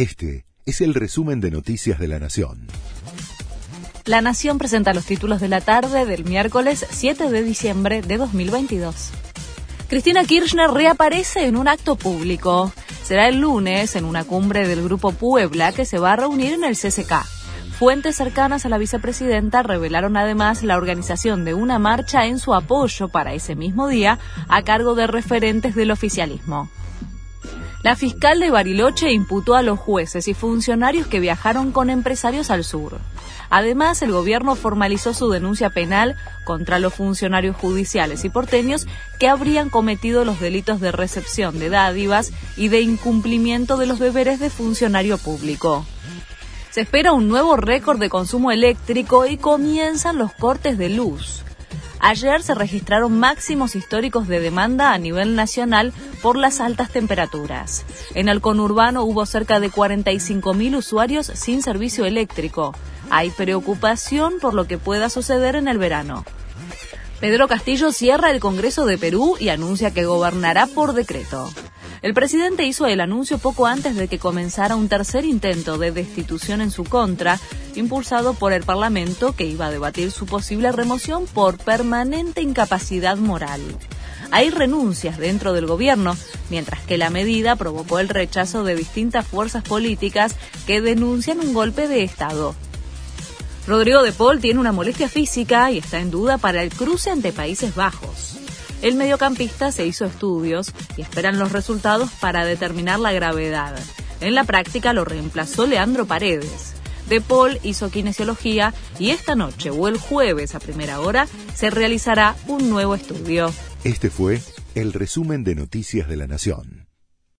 Este es el resumen de Noticias de la Nación. La Nación presenta los títulos de la tarde del miércoles 7 de diciembre de 2022. Cristina Kirchner reaparece en un acto público. Será el lunes en una cumbre del Grupo Puebla que se va a reunir en el CCK. Fuentes cercanas a la vicepresidenta revelaron además la organización de una marcha en su apoyo para ese mismo día a cargo de referentes del oficialismo. La fiscal de Bariloche imputó a los jueces y funcionarios que viajaron con empresarios al sur. Además, el gobierno formalizó su denuncia penal contra los funcionarios judiciales y porteños que habrían cometido los delitos de recepción de dádivas y de incumplimiento de los deberes de funcionario público. Se espera un nuevo récord de consumo eléctrico y comienzan los cortes de luz. Ayer se registraron máximos históricos de demanda a nivel nacional por las altas temperaturas. En el conurbano hubo cerca de 45.000 usuarios sin servicio eléctrico. Hay preocupación por lo que pueda suceder en el verano. Pedro Castillo cierra el Congreso de Perú y anuncia que gobernará por decreto. El presidente hizo el anuncio poco antes de que comenzara un tercer intento de destitución en su contra, impulsado por el Parlamento que iba a debatir su posible remoción por permanente incapacidad moral. Hay renuncias dentro del gobierno, mientras que la medida provocó el rechazo de distintas fuerzas políticas que denuncian un golpe de Estado. Rodrigo de Paul tiene una molestia física y está en duda para el cruce ante Países Bajos. El mediocampista se hizo estudios y esperan los resultados para determinar la gravedad. En la práctica lo reemplazó Leandro Paredes. De Paul hizo kinesiología y esta noche o el jueves a primera hora se realizará un nuevo estudio. Este fue el resumen de Noticias de la Nación.